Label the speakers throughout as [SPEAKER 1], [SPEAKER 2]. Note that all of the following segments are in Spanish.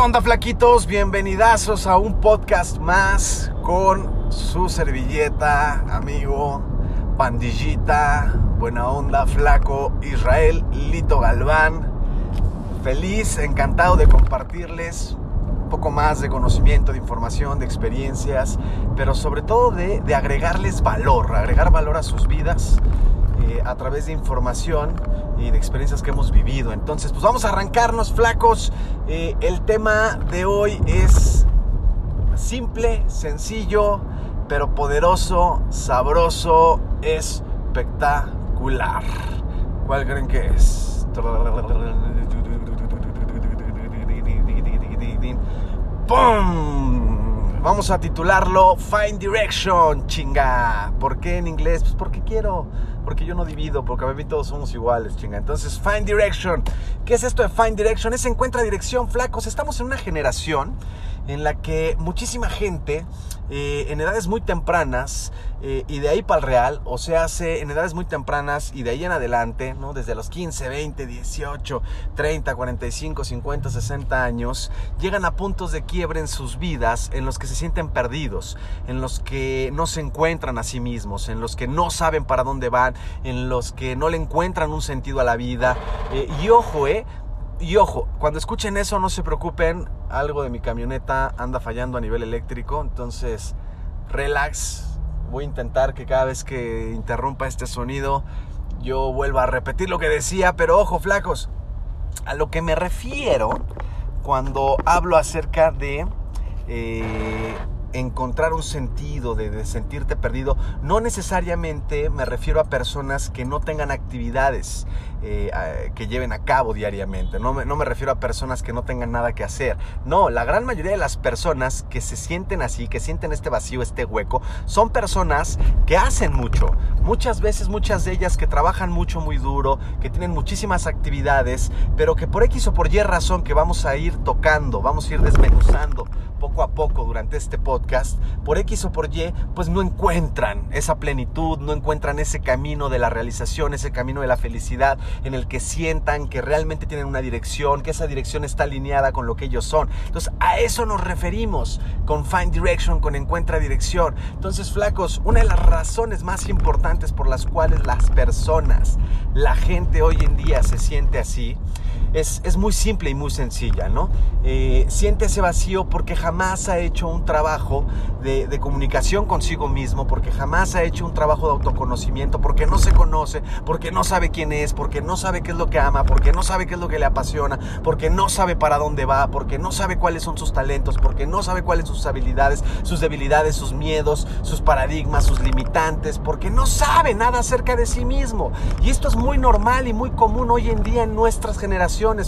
[SPEAKER 1] ¿Qué onda, flaquitos? Bienvenidazos a un podcast más con su servilleta, amigo, pandillita, buena onda, flaco, Israel Lito Galván. Feliz, encantado de compartirles un poco más de conocimiento, de información, de experiencias, pero sobre todo de, de agregarles valor, agregar valor a sus vidas eh, a través de información y de experiencias que hemos vivido. Entonces, pues vamos a arrancarnos flacos. Eh, el tema de hoy es simple, sencillo, pero poderoso, sabroso, espectacular. ¿Cuál creen que es? ¡Pum! Vamos a titularlo Find Direction, chinga. ¿Por qué en inglés? Pues porque quiero porque yo no divido, porque a mí todos somos iguales, chinga. Entonces, Find Direction. ¿Qué es esto de Find Direction? Es encuentra dirección, flacos. Estamos en una generación en la que muchísima gente eh, en edades muy tempranas eh, y de ahí para el real, o sea, hace en edades muy tempranas y de ahí en adelante, ¿no? desde los 15, 20, 18, 30, 45, 50, 60 años, llegan a puntos de quiebre en sus vidas en los que se sienten perdidos, en los que no se encuentran a sí mismos, en los que no saben para dónde van, en los que no le encuentran un sentido a la vida. Eh, y ojo, eh, y ojo, cuando escuchen eso no se preocupen, algo de mi camioneta anda fallando a nivel eléctrico, entonces relax, voy a intentar que cada vez que interrumpa este sonido yo vuelva a repetir lo que decía, pero ojo flacos, a lo que me refiero cuando hablo acerca de... Eh, encontrar un sentido, de, sentirte perdido, no necesariamente me refiero a personas que no tengan actividades eh, que lleven a cabo diariamente, no me, no me refiero a personas que no tengan nada que hacer, no, la gran mayoría de las personas que se sienten así, que sienten este vacío, este hueco, son personas que hacen mucho, muchas veces muchas de ellas que trabajan mucho, muy duro, que tienen muchísimas actividades, pero que por X o por Y razón que vamos a ir tocando, vamos a ir desmenuzando poco poco durante este podcast, por X o por Y, pues no encuentran esa plenitud, no encuentran ese camino de la realización, ese camino de la felicidad, en el que sientan que realmente tienen una dirección, que esa dirección está alineada con lo que ellos son. Entonces, a eso nos referimos con Find Direction, con Encuentra Dirección. Entonces, flacos, una de las razones más importantes por las cuales las personas, la gente hoy en día se siente así, es, muy simple y muy sencilla, ¿no? Eh, siente ese vacío porque jamás ha hecho un trabajo de, de, comunicación consigo mismo, porque jamás ha hecho un trabajo de autoconocimiento, porque no se conoce, porque no sabe quién es, porque no sabe qué es lo que ama, porque no sabe qué es lo que le apasiona, porque no sabe para dónde va, porque no sabe cuáles son sus talentos, porque no sabe cuáles son sus habilidades, sus debilidades, sus miedos, sus paradigmas, sus limitantes, porque no sabe nada acerca de sí mismo. Y esto es muy normal y muy común hoy en día en nuestras generaciones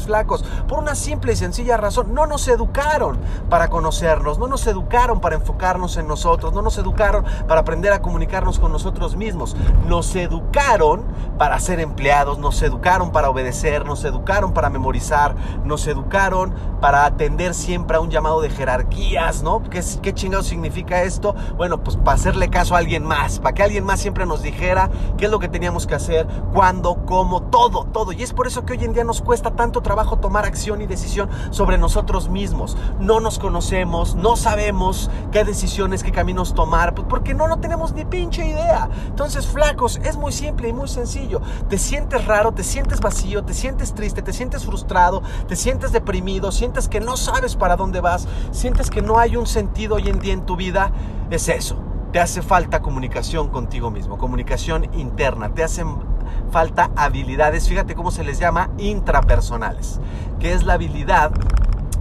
[SPEAKER 1] flacos, por una simple y sencilla razón. No nos educaron para conocernos, no nos educaron para enfocarnos en nosotros, no nos educaron para aprender a comunicarnos con nosotros mismos. Nos educaron para ser empleados, nos educaron para obedecer, nos educaron para memorizar, nos educaron para atender siempre a un llamado de jerarquías, ¿no? ¿Qué, qué chingado significa esto? Bueno, pues para hacerle caso a alguien más, para que alguien más siempre nos dijera qué es lo que teníamos que hacer, cuándo, cómo, todo, todo. Y es por eso que hoy en día nos cuesta tanto trabajo tomar acción y decisión sobre nosotros mismos. No nos conocemos, no sabemos qué decisiones, qué caminos tomar, pues porque no, no tenemos ni pinche idea. Entonces, flacos, es muy simple y muy sencillo. Te sientes raro, te sientes vacío, te sientes triste, te sientes frustrado, te sientes deprimido, sientes que no sabes para dónde vas, sientes que no hay un sentido hoy en día en tu vida. Es eso. Te hace falta comunicación contigo mismo, comunicación interna. Te hacen falta habilidades, fíjate cómo se les llama, intrapersonales, que es la habilidad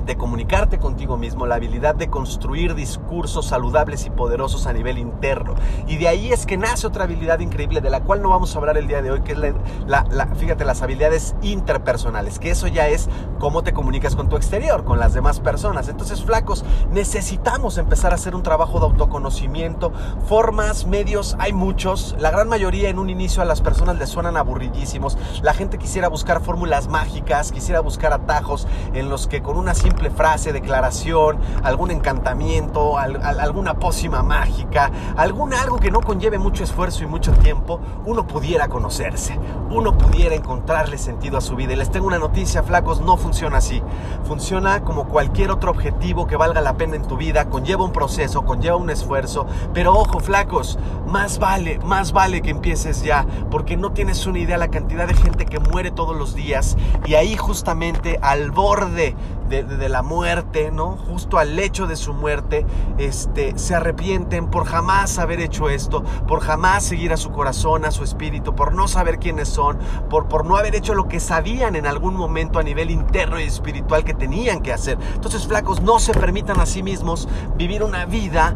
[SPEAKER 1] de comunicarte contigo mismo, la habilidad de construir discursos saludables y poderosos a nivel interno. Y de ahí es que nace otra habilidad increíble de la cual no vamos a hablar el día de hoy, que es la, fíjate, las habilidades interpersonales, que eso ya es cómo te comunicas con tu exterior, con las demás personas. Entonces, flacos, necesitamos empezar a hacer un trabajo de autoconocimiento, formas, medios, hay muchos, la gran mayoría en un inicio a las personas les suenan aburridísimos, la gente quisiera buscar fórmulas mágicas, quisiera buscar atajos en los que con una simple simple frase, declaración, algún encantamiento, alguna pócima mágica, algún algo que no conlleve mucho esfuerzo y mucho tiempo, uno pudiera conocerse, uno pudiera encontrarle sentido a su vida. Y les tengo una noticia, flacos, no funciona así. Funciona como cualquier otro objetivo que valga la pena en tu vida, conlleva un proceso, conlleva un esfuerzo, pero ojo, flacos, más vale, más vale que empieces ya, porque no tienes una idea la cantidad de gente que muere todos los días y ahí justamente al borde de, la muerte, ¿no? Justo al lecho de su muerte, este, se arrepienten por jamás haber hecho esto, por jamás seguir a su corazón, a su espíritu, por no saber quiénes son, por, por no haber hecho lo que sabían en algún momento a nivel interno y espiritual que tenían que hacer. Entonces, flacos, no se permitan a sí mismos vivir una vida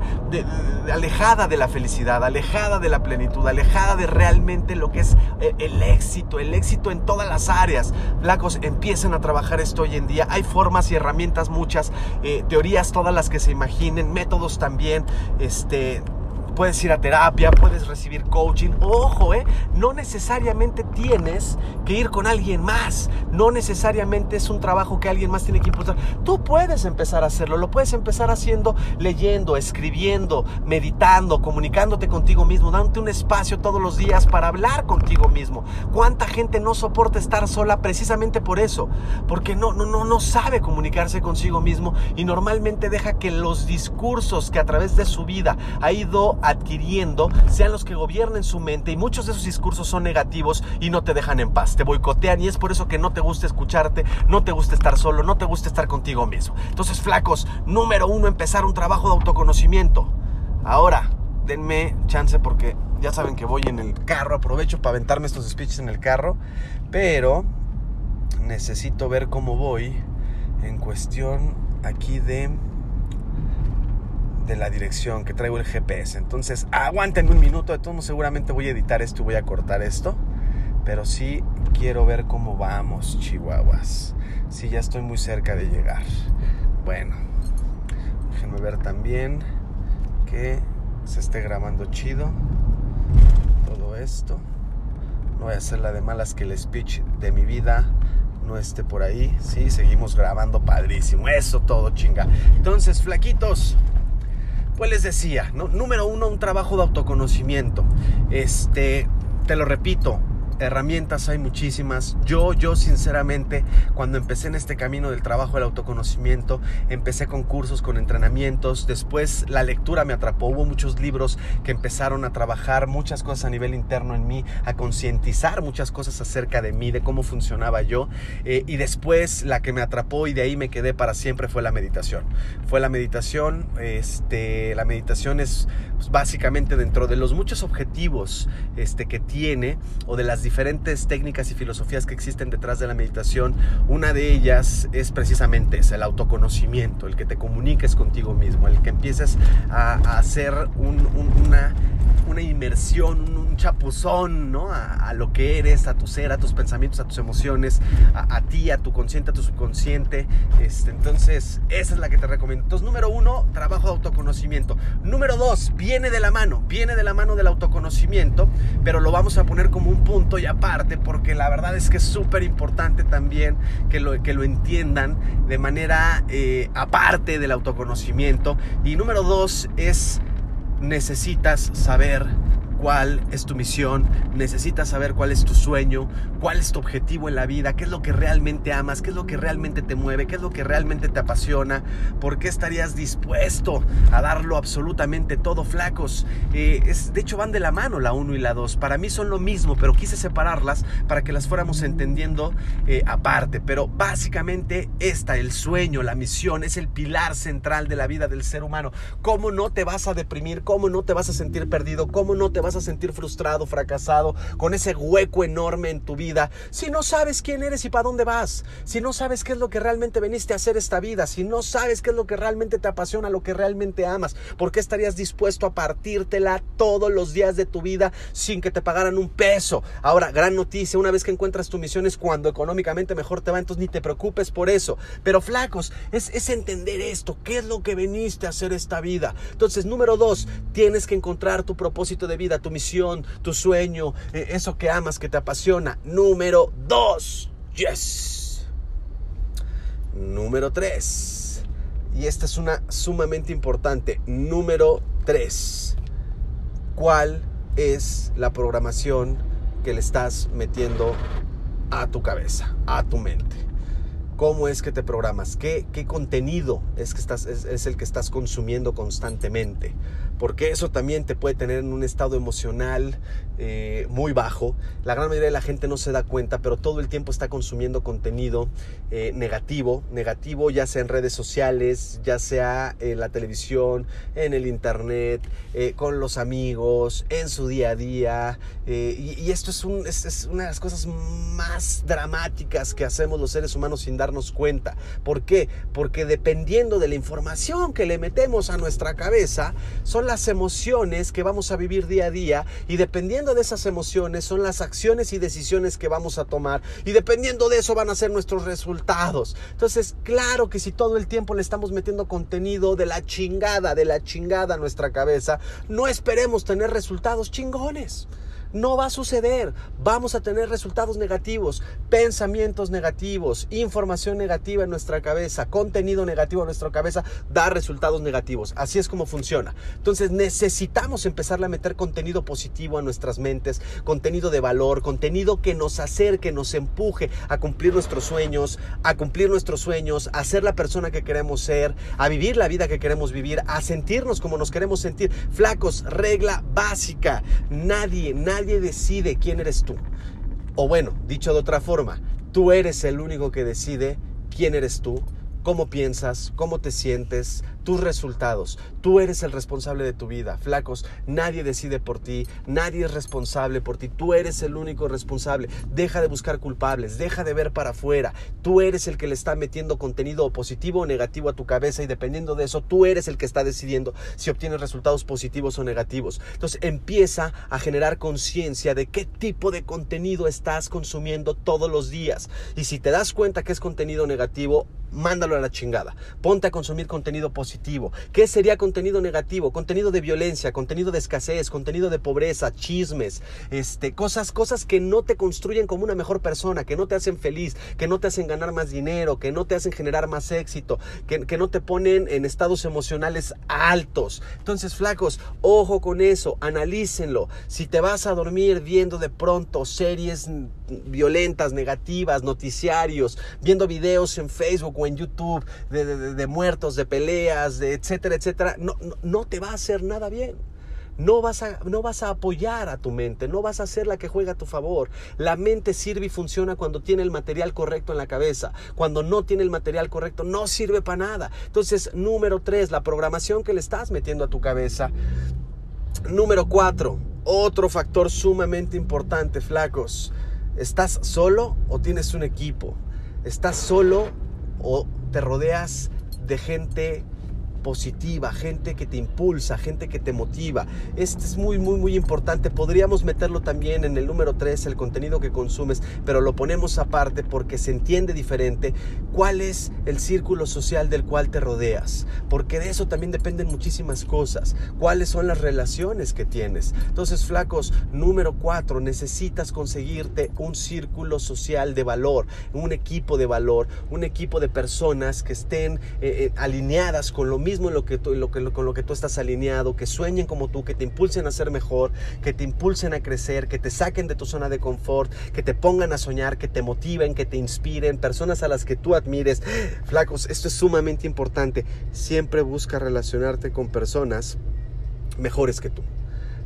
[SPEAKER 1] alejada de la felicidad, alejada de la plenitud, alejada de realmente lo que es el, eh, el éxito, el éxito en todas las áreas. Flacos, empiecen a trabajar esto hoy en día. Hay formas y herramientas muchas, eh, teorías todas las que se imaginen, métodos también, este, puedes ir a terapia, puedes recibir coaching. Ojo, ¿eh? no necesariamente tienes que ir con alguien más, no necesariamente es un trabajo que alguien más tiene que impulsar. Tú puedes empezar a hacerlo, lo puedes empezar haciendo leyendo, escribiendo, meditando, comunicándote contigo mismo, dándote un espacio todos los días para hablar contigo mismo. ¿Cuánta gente no soporta estar sola precisamente por eso? Porque no, no, no, no sabe comunicarse consigo mismo y normalmente deja que los discursos que a través de su vida ha ido adquiriendo sean los que gobiernen su mente y muchos de esos discursos son negativos y no te dejan en paz, te boicotean y es por eso que no te gusta escucharte, no te gusta estar solo, no te gusta estar contigo mismo. Entonces, flacos, número uno, empezar un trabajo de autoconocimiento. Ahora, denme chance porque ya saben que voy en el carro, aprovecho para aventarme estos speeches en el carro, pero necesito ver cómo voy en cuestión aquí de de la dirección que traigo el GPS. Entonces, aguanten un minuto. De todos seguramente voy a editar esto y voy a cortar esto. Pero sí quiero ver cómo vamos, chihuahuas. Sí, ya estoy muy cerca de llegar. Bueno, déjenme ver también que se esté grabando chido todo esto. No voy a hacer la de malas que el speech de mi vida no esté por ahí. Sí, seguimos grabando padrísimo. Eso todo, chinga. Entonces, flaquitos. Pues les decía, número uno, un trabajo de autoconocimiento. Este, te lo repito, herramientas hay muchísimas. Yo, yo sinceramente, cuando empecé en este camino del trabajo del autoconocimiento, empecé con cursos, con entrenamientos. Después la lectura me atrapó. Hubo muchos libros que empezaron a trabajar muchas cosas a nivel interno en mí, a concientizar muchas cosas acerca de mí, de cómo funcionaba yo. Eh, y después la que me atrapó y de ahí me quedé para siempre fue la meditación. Fue la meditación. Este, la meditación es pues, básicamente dentro de los muchos objetivos este, que tiene o de las diferentes técnicas y filosofías que existen detrás de la meditación, una de ellas es precisamente el autoconocimiento, el que te comuniques contigo mismo, el que empieces a, hacer una, una inmersión, un, chapuzón, ¿no? A, lo que eres, a tu ser, a tus pensamientos, a tus emociones, a, ti, a tu consciente, a tu subconsciente. Este, entonces, esa es la que te recomiendo. Entonces, número uno, trabajo de autoconocimiento. Número dos, viene de la mano, viene de la mano del autoconocimiento, pero lo vamos a poner como un punto y aparte, porque la verdad es que es súper importante también que lo, que lo entiendan de manera eh, aparte del autoconocimiento. Y número dos es, necesitas saber es tu misión, necesitas saber cuál es tu sueño, cuál es tu objetivo en la vida, qué es lo que realmente amas, qué es lo que realmente te mueve, qué es lo que realmente te apasiona, por qué estarías dispuesto a darlo absolutamente todo flacos. Eh, es, de hecho van de la mano la 1 y la 2, para mí son lo mismo, pero quise separarlas para que las fuéramos entendiendo eh, aparte, pero básicamente esta, el sueño, la misión, es el pilar central de la vida del ser humano. ¿Cómo no te vas a deprimir? ¿Cómo no te vas a sentir perdido? ¿Cómo no te vas a sentir frustrado, fracasado, con ese hueco enorme en tu vida, si no sabes quién eres y para dónde vas, si no sabes qué es lo que realmente veniste a hacer esta vida, si no sabes qué es lo que realmente te apasiona, lo que realmente amas, ¿por qué estarías dispuesto a partírtela todos los días de tu vida sin que te pagaran un peso? Ahora, gran noticia, una vez que encuentras tu misión es cuando económicamente mejor te va, entonces ni te preocupes por eso. Pero flacos, es, es entender esto, qué es lo que veniste a hacer esta vida. Entonces, número dos, tienes que encontrar tu propósito de vida tu misión, tu sueño, eh, eso que amas, que te apasiona. Número dos, yes. Número 3. Y esta es una sumamente importante. Número 3. ¿Cuál es la programación que le estás metiendo a tu cabeza, a tu mente? cómo es que te programas, qué, qué contenido es, que estás, es, el que estás consumiendo constantemente. Porque eso también te puede tener en un estado emocional eh, muy bajo. La gran mayoría de la gente no se da cuenta, pero todo el tiempo está consumiendo contenido eh, negativo, negativo ya sea en redes sociales, ya sea en la televisión, en el internet, eh, con los amigos, en su día a día. Y, esto es, un, es una de las cosas más dramáticas que hacemos los seres humanos sin dar darnos cuenta. ¿Por qué? Porque dependiendo de la información que le metemos a nuestra cabeza, son las emociones que vamos a vivir día a día y dependiendo de esas emociones son las acciones y decisiones que vamos a tomar y dependiendo de eso van a ser nuestros resultados. Entonces, claro que si todo el tiempo le estamos metiendo contenido de la chingada, de la chingada a nuestra cabeza, no esperemos tener resultados chingones. No va a suceder. Vamos a tener resultados negativos, pensamientos negativos, información negativa en nuestra cabeza, contenido negativo en nuestra cabeza, da resultados negativos. Así es como funciona. Entonces necesitamos empezar a meter contenido positivo a nuestras mentes, contenido de valor, contenido que nos acerque, nos empuje a cumplir nuestros sueños, a cumplir nuestros sueños, a ser la persona que queremos ser, a vivir la vida que queremos vivir, a sentirnos como nos queremos sentir. Flacos, regla básica. Nadie, nadie nadie decide quién eres tú. O bueno, dicho de otra forma, tú eres el único que decide quién eres tú, cómo piensas, cómo te sientes, tus resultados. Tú eres el responsable de tu vida. Flacos, nadie decide por ti, nadie es responsable por ti. Tú eres el único responsable. Deja de buscar culpables, deja de ver para afuera. Tú eres el que le está metiendo contenido positivo o negativo a tu cabeza y dependiendo de eso, tú eres el que está decidiendo si obtienes resultados positivos o negativos. Entonces empieza a generar conciencia de qué tipo de contenido estás consumiendo todos los días. Y si te das cuenta que es contenido negativo, mándalo a la chingada. Ponte a consumir contenido positivo ¿Qué sería contenido negativo? Contenido de violencia, contenido de escasez, contenido de pobreza, chismes, este, cosas, cosas que no te construyen como una mejor persona, que no te hacen feliz, que no te hacen ganar más dinero, que no te hacen generar más éxito, que, que no te ponen en estados emocionales altos. Entonces, flacos, ojo con eso, analícenlo. Si te vas a dormir viendo de pronto series violentas, negativas, noticiarios, viendo videos en Facebook o en YouTube de, muertos, de peleas, de etcétera, etcétera, no, no, te va a hacer nada bien. No vas, a, no vas a apoyar a tu mente, no vas a ser la que juega a tu favor. La mente sirve y funciona cuando tiene el material correcto en la cabeza. Cuando no tiene el material correcto, no sirve para nada. Entonces, número tres, la programación que le estás metiendo a tu cabeza. Número cuatro, otro factor sumamente importante, flacos ¿Estás solo o tienes un equipo? ¿Estás solo o te rodeas de gente positiva, gente que te impulsa, gente que te motiva. Este es muy, muy, muy importante. Podríamos meterlo también en el número 3, el contenido que consumes, pero lo ponemos aparte porque se entiende diferente cuál es el círculo social del cual te rodeas. Porque de eso también dependen muchísimas cosas. Cuáles son las relaciones que tienes. Entonces, flacos, número 4, necesitas conseguirte un círculo social de valor, un equipo de valor, un equipo de personas que estén eh, eh, alineadas con lo mismo en lo que, que, con lo que tú estás alineado, que sueñen como tú, que te impulsen a ser mejor, que te impulsen a crecer, que te saquen de tu zona de confort, que te pongan a soñar, que te motiven, que te inspiren, personas a las que tú admires. Flacos, esto es sumamente importante. Siempre busca relacionarte con personas mejores que tú,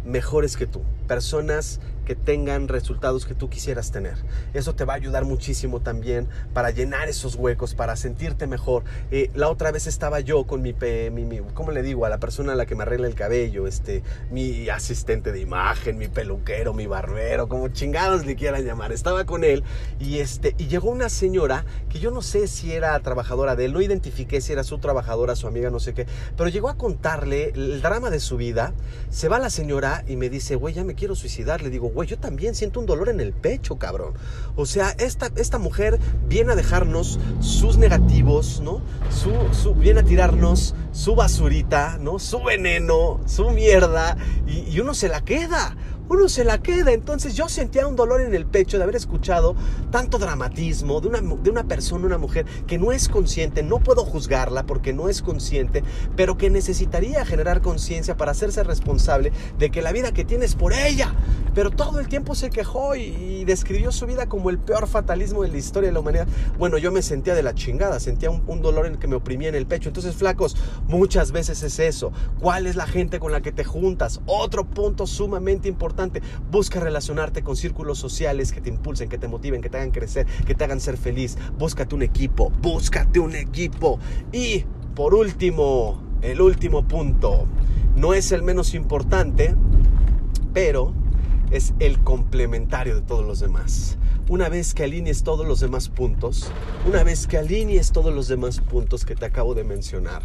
[SPEAKER 1] mejores que tú, personas que tengan resultados que tú quisieras tener. Eso te va a ayudar muchísimo también para llenar esos huecos, para sentirte mejor. Eh, la otra vez estaba yo con mi, mi, mi, ¿cómo le digo? A la persona a la que me arregla el cabello, este, mi asistente de imagen, mi peluquero, mi barbero, como chingados le quieran llamar. Estaba con él y, este, y llegó una señora que yo no sé si era trabajadora de él, no identifiqué si era su trabajadora, su amiga, no sé qué, pero llegó a contarle el drama de su vida. Se va la señora y me dice, güey, ya me quiero suicidar. Le digo, yo también siento un dolor en el pecho, cabrón. O sea, esta, esta mujer viene a dejarnos sus negativos, ¿no? Su, viene a tirarnos su basurita, ¿no? Su veneno, su mierda, y, uno se la queda.
[SPEAKER 2] uno se la queda. Entonces yo sentía un dolor en el pecho de haber escuchado tanto dramatismo de una, de una persona, una mujer que no es consciente, no puedo juzgarla porque no es consciente, pero que necesitaría generar conciencia para hacerse responsable de que la vida que tiene por ella. Pero todo el tiempo se quejó y, describió su vida como el peor fatalismo de la historia de la humanidad. Bueno, yo me sentía de la chingada, sentía un, un dolor en el que me oprimía en el pecho. Entonces, flacos, muchas veces es eso. ¿Cuál es la gente con la que te juntas? Otro punto sumamente importante. Busca relacionarte con círculos sociales que te impulsen, que te motiven, que te hagan crecer, que te hagan ser feliz. Búscate un equipo, búscate un equipo. Y por último, el último punto. No es el menos importante, pero es el complementario de todos los demás. Una vez que alinees todos los demás puntos, una vez que alinees todos los demás puntos que te acabo de mencionar,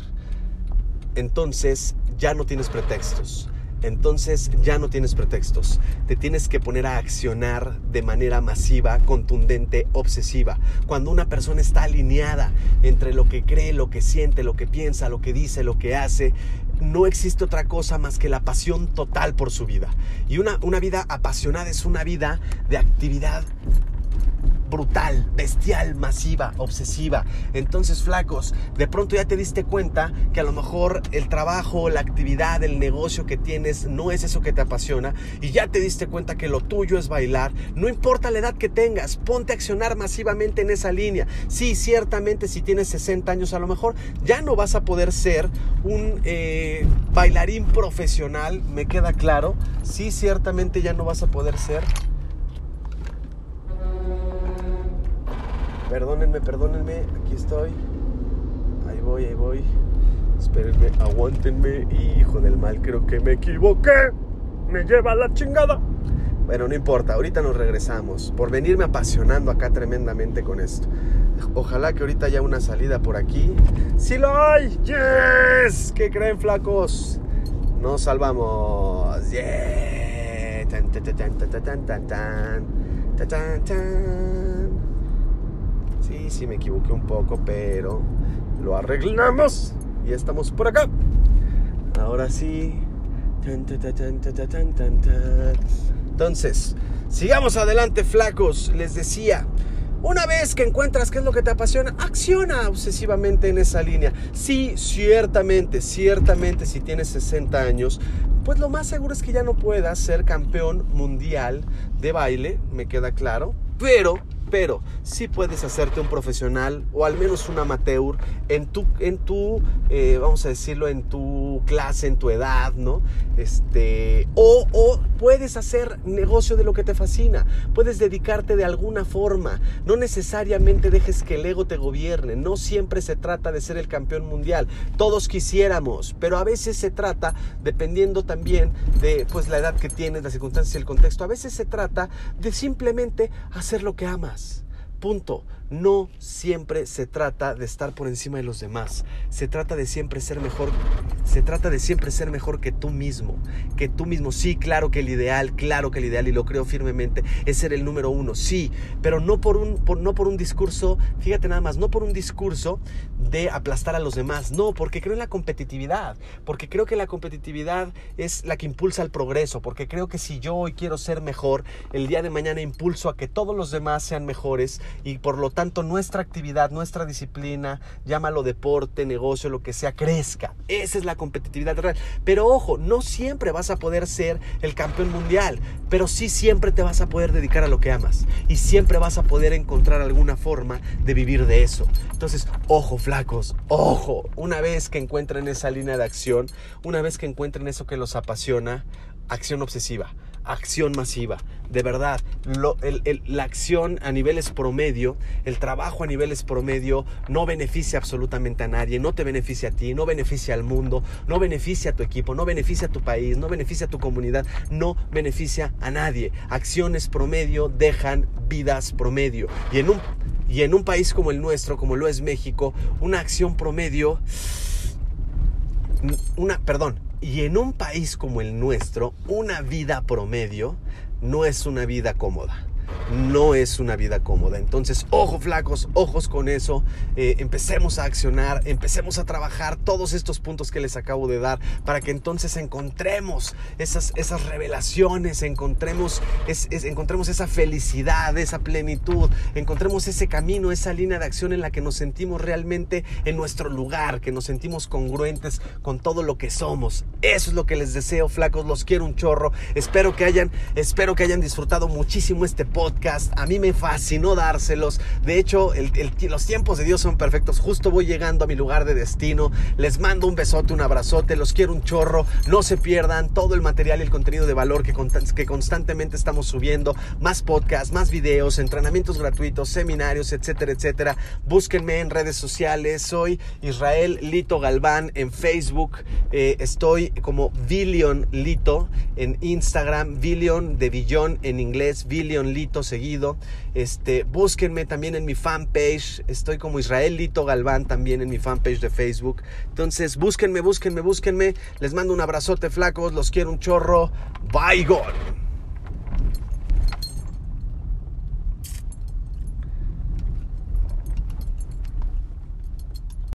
[SPEAKER 2] entonces ya no tienes pretextos. Entonces ya no tienes pretextos. Te tienes que poner a accionar de manera masiva, contundente, obsesiva. Cuando una persona está alineada entre lo que cree, lo que siente, lo que piensa, lo que dice, lo que hace, no existe otra cosa más que la pasión total por su vida. Y una, una vida apasionada es una vida de actividad brutal, bestial, masiva, obsesiva. Entonces, flacos, de pronto ya te diste cuenta que a lo mejor el trabajo, la actividad, el negocio que tienes no es eso que te apasiona y ya te diste cuenta que lo tuyo es bailar. No importa la edad que tengas, ponte a accionar masivamente en esa línea. Sí, ciertamente si tienes 60 años a lo mejor ya no vas a poder ser un eh, bailarín profesional, me queda claro. Sí, ciertamente ya no vas a poder ser Perdónenme, perdónenme, aquí estoy. Ahí voy, ahí voy. Espérenme, aguántenme. Hijo del mal, creo que me equivoqué. Me lleva la chingada. Bueno, no importa, ahorita nos regresamos. Por venirme apasionando acá tremendamente con esto. Ojalá que ahorita haya una salida por aquí. ¡Sí lo hay! ¡Yes! ¿Qué creen, flacos? Nos salvamos. ¡Yeah! Tan, tan, tan, tan, tan, tan, tan, tan, tan. Sí, sí, me equivoqué un poco, pero lo arreglamos. Y estamos por acá. Ahora sí. Entonces, sigamos adelante, flacos. Les decía, una vez que encuentras qué es lo que te apasiona, acciona obsesivamente en esa línea. Sí, ciertamente, ciertamente, si tienes 60 años, pues lo más seguro es que ya no puedas ser campeón mundial de baile, me queda claro. Pero pero sí puedes hacerte un profesional o al menos un amateur en tu, en tu eh, vamos a decirlo, en tu clase, en tu edad, ¿no? Este, o, puedes hacer negocio de lo que te fascina, puedes dedicarte de alguna forma, no necesariamente dejes que el ego te gobierne, no siempre se trata de ser el campeón mundial, todos quisiéramos, pero a veces se trata, dependiendo también de pues la edad que tienes, las circunstancias y el contexto, a veces se trata de simplemente hacer lo que amas. Punto. No siempre se trata de estar por encima de los demás. Se trata de siempre ser mejor. Se trata de siempre ser mejor que tú mismo. Que tú mismo. Sí, claro que el ideal, claro que el ideal, y lo creo firmemente, es ser el número uno. Sí, pero no por un, no por un discurso, fíjate nada más, no por un discurso de aplastar a los demás. No, porque creo en la competitividad. Porque creo que la competitividad es la que impulsa el progreso. Porque creo que si yo hoy quiero ser mejor, el día de mañana impulso a que todos los demás sean mejores y por lo tanto nuestra actividad, nuestra disciplina, llámalo deporte, negocio, lo que sea, crezca. Esa es la competitividad real. Pero ojo, no siempre vas a poder ser el campeón mundial, pero sí siempre te vas a poder dedicar a lo que amas y siempre vas a poder encontrar alguna forma de vivir de eso. Entonces, ojo flacos, ojo, una vez que encuentren esa línea de acción, una vez que encuentren eso que los apasiona, acción obsesiva acción masiva. De verdad, la acción a niveles promedio, el trabajo a niveles promedio no beneficia absolutamente a nadie, no te beneficia a ti, no beneficia al mundo, no beneficia a tu equipo, no beneficia a tu país, no beneficia a tu comunidad, no beneficia a nadie. Acciones promedio dejan vidas promedio. Y en un, y en un país como el nuestro, como lo es México, una acción promedio, una, perdón, y en un país como el nuestro, una vida promedio no es una vida cómoda. No es una vida cómoda. Entonces, ojo flacos, ojos con eso. Eh, empecemos a accionar, empecemos a trabajar todos estos puntos que les acabo de dar para que entonces encontremos esas, esas revelaciones, encontremos, encontremos esa felicidad, esa plenitud, encontremos ese camino, esa línea de acción en la que nos sentimos realmente en nuestro lugar, que nos sentimos congruentes con todo lo que somos. Eso es lo que les deseo, flacos, los quiero un chorro. Espero que hayan, espero que hayan disfrutado muchísimo este podcast. A mí me fascinó dárselos. De hecho, los tiempos de Dios son perfectos. Justo voy llegando a mi lugar de destino. Les mando un besote, un abrazote. Los quiero un chorro. No se pierdan todo el material y el contenido de valor que, constantemente estamos subiendo. Más podcasts, más videos, entrenamientos gratuitos, seminarios, etcétera, etcétera. Búsquenme en redes sociales. Soy Israel Lito Galván en Facebook. Eh, estoy como Billion Lito en Instagram. Billion de billón en inglés. Billion Lito seguido. Este, búsquenme también en mi fanpage. Estoy como Israel Lito Galván también en mi fanpage de Facebook. Entonces, búsquenme, búsquenme, búsquenme. Les mando un abrazote flacos. Los quiero un chorro. Bye, God.